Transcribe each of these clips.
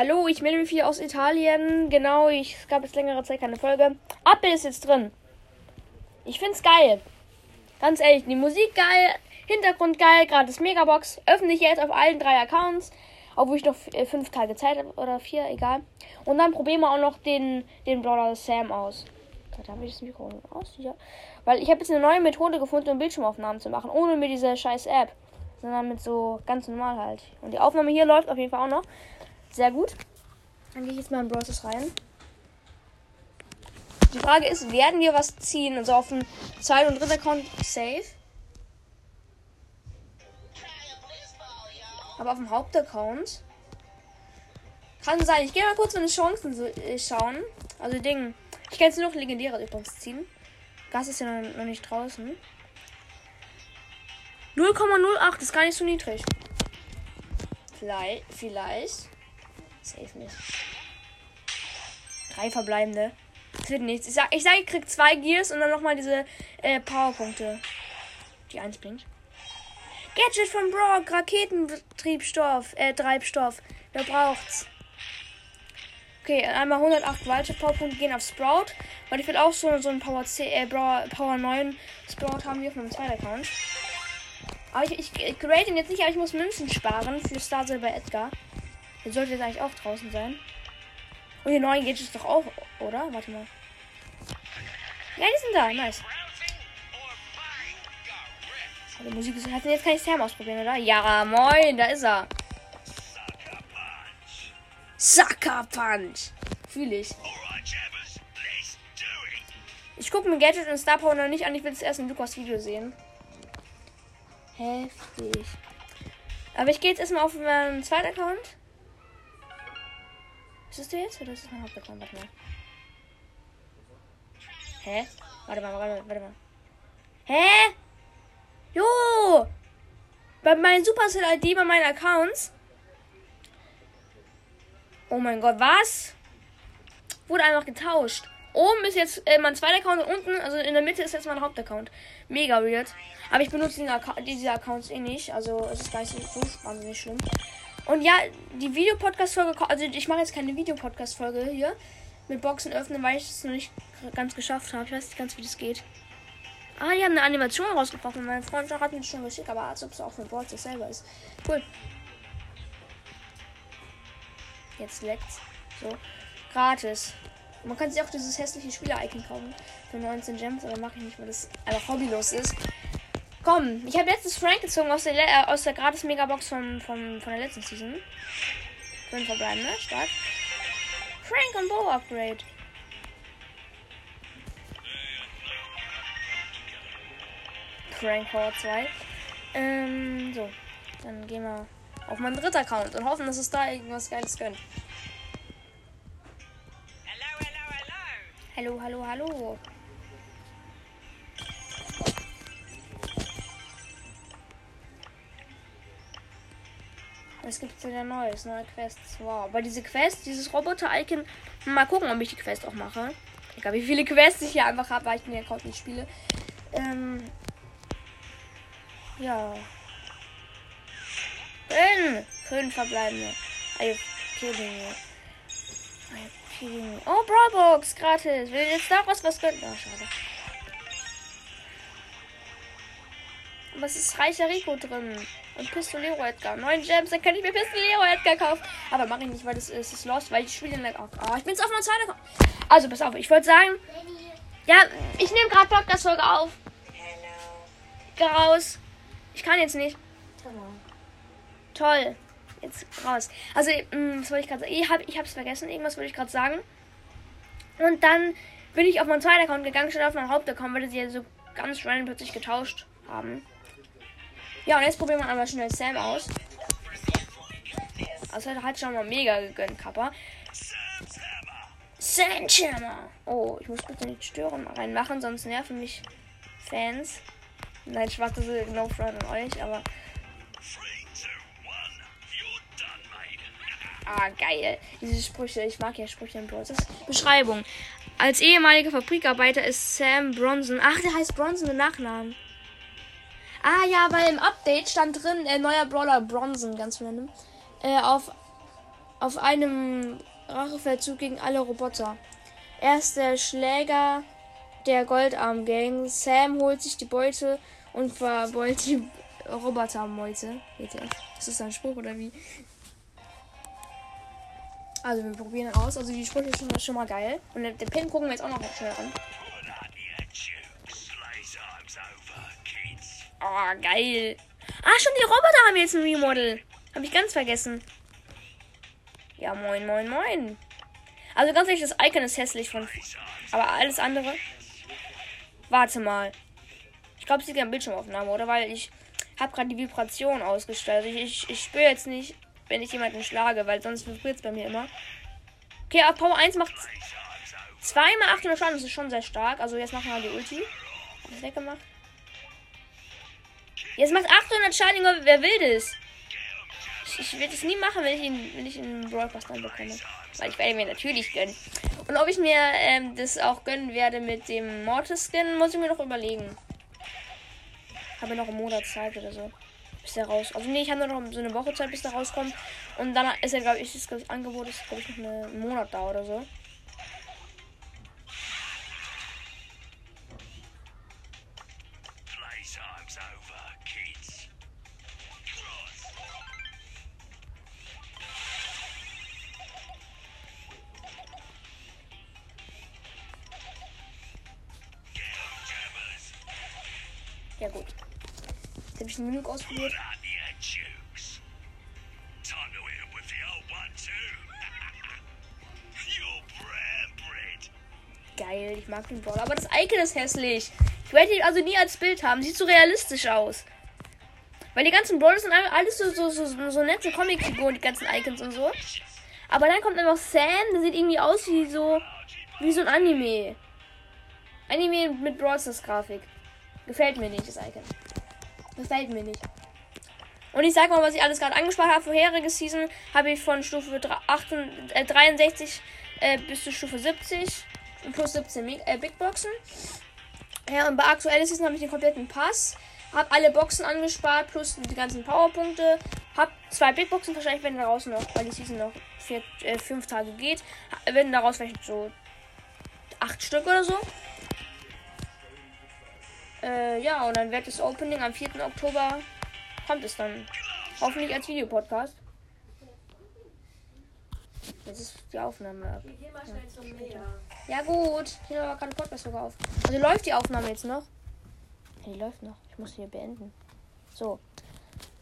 Hallo, ich melde mich hier aus Italien. Genau, ich, es gab jetzt längere Zeit keine Folge. Abbild ist jetzt drin. Ich find's geil. Ganz ehrlich, die Musik geil, Hintergrund geil, gratis Megabox. Öffne ich jetzt auf allen drei Accounts. Obwohl ich noch äh, fünf Tage Zeit habe oder vier, egal. Und dann probieren wir auch noch den, den Brawler Sam aus. Da habe ich das Mikro aus. Ja. Weil ich habe jetzt eine neue Methode gefunden, um Bildschirmaufnahmen zu machen. Ohne mit dieser scheiß App. Sondern mit so ganz normal halt. Und die Aufnahme hier läuft auf jeden Fall auch noch. Sehr gut. Dann gehe ich jetzt mal in Browsers rein. Die Frage ist, werden wir was ziehen? Also auf dem zweiten und dritten Account safe. Aber auf dem Hauptaccount kann sein. Ich gehe mal kurz meine Chancen so, äh, schauen. Also Ding. Ich kann jetzt nur noch legendäre übrigens ziehen. Gas ist ja noch, noch nicht draußen. 0,08 ist gar nicht so niedrig. Vielleicht. Vielleicht. Safe nicht. Drei verbleibende. Das wird nichts. Ich sag, ich, sag, ich krieg zwei Gears und dann nochmal diese äh, Powerpunkte. Die eins bringt. Gadget von Brock, Raketentriebstoff, äh, Treibstoff. Wer braucht's? Okay, einmal 108 weitere Powerpunkte gehen auf Sprout. Weil ich will auch so, so einen Power, 10, äh, Power 9 Sprout haben wie auf meinem zweiten Account. Aber ich, ich, ich grade ihn jetzt nicht, aber ich muss Münzen sparen für Star Silver Edgar. Der sollte jetzt eigentlich auch draußen sein. Und die neuen Gadgets doch auch, oder? Warte mal. Ja, die sind da. Nice. Oh, die Musik ist. Jetzt kann ich Sam ausprobieren, oder? Ja, moin, da ist er. Sucker Punch. Fühle ich. Ich gucke mir Gadget und Star Power noch nicht an. Ich will es erst in Lukas Video sehen. Heftig. Aber ich gehe jetzt erstmal auf meinen zweiten Account. Ist das der jetzt oder ist das mein Hauptaccount? Warte mal. Hä? Warte mal, warte mal, warte mal. Hä? Jo! Bei meinen Supercell-ID, bei meinen Accounts. Oh mein Gott, was? Wurde einfach getauscht. Oben ist jetzt äh, mein zweiter Account und unten, also in der Mitte ist jetzt mein Hauptaccount. Mega weird. Aber ich benutze diese Accounts eh nicht. Also es ist gar nicht so wahnsinnig schlimm. Und ja, die Videopodcast-Folge, also ich mache jetzt keine Videopodcast-Folge hier mit Boxen öffnen, weil ich es noch nicht ganz geschafft habe. Ich weiß nicht ganz, wie das geht. Ah, die haben eine Animation rausgebracht und mein Freund hat mir schon geschickt, aber als ob es auch für Boards selber ist. Cool. Jetzt leckt's. So. Gratis. Man kann sich auch dieses hässliche Spieler-Icon kaufen. Für 19 Gems, aber mache ich nicht, weil das einfach hobbylos ist. Komm, ich habe letztes Frank gezogen aus der, äh, aus der gratis Megabox von, von, von der letzten Season. Fünf verbleiben, ne? Stark. Frank und Bow Upgrade. Frank Power 2. Ähm, so. Dann gehen wir auf meinen dritten Account und hoffen, dass es da irgendwas Geiles gönnt. Hallo, hallo, hallo. Es gibt wieder Neues, neue Quests. Wow. Aber diese Quest, dieses Roboter-Icon. Mal gucken, ob ich die Quest auch mache. Egal, wie viele Quests ich hier einfach habe, weil ich den Account nicht spiele. Ähm. Ja. Fünf. Fünf verbleibende. Are you kidding me? Are you kidding me? Oh, Brawlbox, gratis. Will jetzt noch was, was gönnt? Oh, schade. Aber es ist reicher Rico drin. Und Pistolero Edgar. Neun Gems, dann kann ich mir Pistolero Edgar kaufen. Aber mache ich nicht, weil das ist, ist lost, weil ich spiele in der. Oh, ich bin jetzt auf meiner zweiten. Also, pass auf, ich wollte sagen. Ja, ich nehme gerade Podcast-Folge auf. Geh raus. Ich kann jetzt nicht. Toll. Jetzt raus. Also, mh, was wollte ich gerade sagen? Ich, hab, ich hab's vergessen. Irgendwas wollte ich gerade sagen. Und dann bin ich auf meinen zweiten Account gegangen, statt auf meinen Hauptaccount, weil sie ja so ganz random plötzlich getauscht haben. Ja, und jetzt probieren wir einmal schnell Sam aus. Also hat schon mal mega gegönnt, Kappa. Sandjammer. Oh, ich muss bitte nicht stören reinmachen, sonst nerven mich Fans. Nein, Spaß, das ist no front an euch, aber. Ah, geil. Diese Sprüche, ich mag ja Sprüche im Prozess. Beschreibung. Als ehemaliger Fabrikarbeiter ist Sam Bronson. Ach, der heißt Bronson mit Nachnamen. Ah ja, weil im Update stand drin, äh, neuer Brawler Bronson, ganz random. Äh, auf auf einem Rachefeldzug gegen alle Roboter. Er ist der Schläger der Goldarm-Gang. Sam holt sich die Beute und verbeult die Robotermeute. Ist das ein Spruch oder wie? Also wir probieren aus. Also die Sprüche sind schon mal geil. Und den Pin gucken wir jetzt auch noch schnell an. Oh, geil. Ah, schon die Roboter haben jetzt ein Remodel. Habe ich ganz vergessen. Ja, moin, moin, moin. Also ganz ehrlich, das Icon ist hässlich von. Aber alles andere. Warte mal. Ich glaube, sie geht Bildschirmaufnahme, oder? Weil ich habe gerade die Vibration ausgestellt. Ich, ich, ich spüre jetzt nicht, wenn ich jemanden schlage, weil sonst vibriert es bei mir immer. Okay, auf Power 1 macht zweimal 800 Schaden. Das ist schon sehr stark. Also jetzt machen wir die Ulti. Hab ich weggemacht. Jetzt macht 800 Schaden, wer will das? Ich, ich werde es nie machen, wenn ich ihn, wenn ich einen Brawl dann bekomme. Weil ich werde mir natürlich gönnen. Und ob ich mir ähm, das auch gönnen werde mit dem Mortis Skin, muss ich mir noch überlegen. Habe noch einen Monat Zeit oder so. Bis der raus. Also nee, ich habe nur noch so eine Woche Zeit, bis der rauskommt. Und dann ist er, glaube ich, das Angebot ist, glaube ich, noch einen Monat da oder so. Ja gut. Jetzt habe ich genug ausprobiert. Geil, ich mag den Brawler. Aber das Icon ist hässlich. Ich werde ihn also nie als Bild haben. Sieht so realistisch aus. Weil die ganzen Brawler sind alles so, so, so, so nette Comicfiguren, die ganzen Icons und so. Aber dann kommt einfach Sam, der sieht irgendwie aus wie so, wie so ein Anime. Anime mit Brawl Grafik. Gefällt mir nicht, das Icon. Gefällt mir nicht. Und ich sag mal, was ich alles gerade angesprochen habe. Vorherige Season habe ich von Stufe 68, äh, 63 äh, bis zu Stufe 70 und plus 17 äh, Big Boxen. Ja, und bei aktueller Season habe ich den kompletten Pass. Habe alle Boxen angespart plus die ganzen Powerpunkte. Habe zwei Big Boxen, wahrscheinlich werden daraus noch, weil die Season noch vier, äh, fünf Tage geht, werden daraus vielleicht so acht Stück oder so. Äh, ja, und dann wird das Opening am 4. Oktober kommt es dann. Hoffentlich als Videopodcast. Jetzt ist die Aufnahme ab. Ja, ja gut. Hier war gerade Podcast sogar auf. Also läuft die Aufnahme jetzt noch? Ja, die läuft noch. Ich muss hier beenden. So.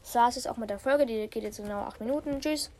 Das war es jetzt auch mit der Folge. Die geht jetzt genau 8 Minuten. Tschüss.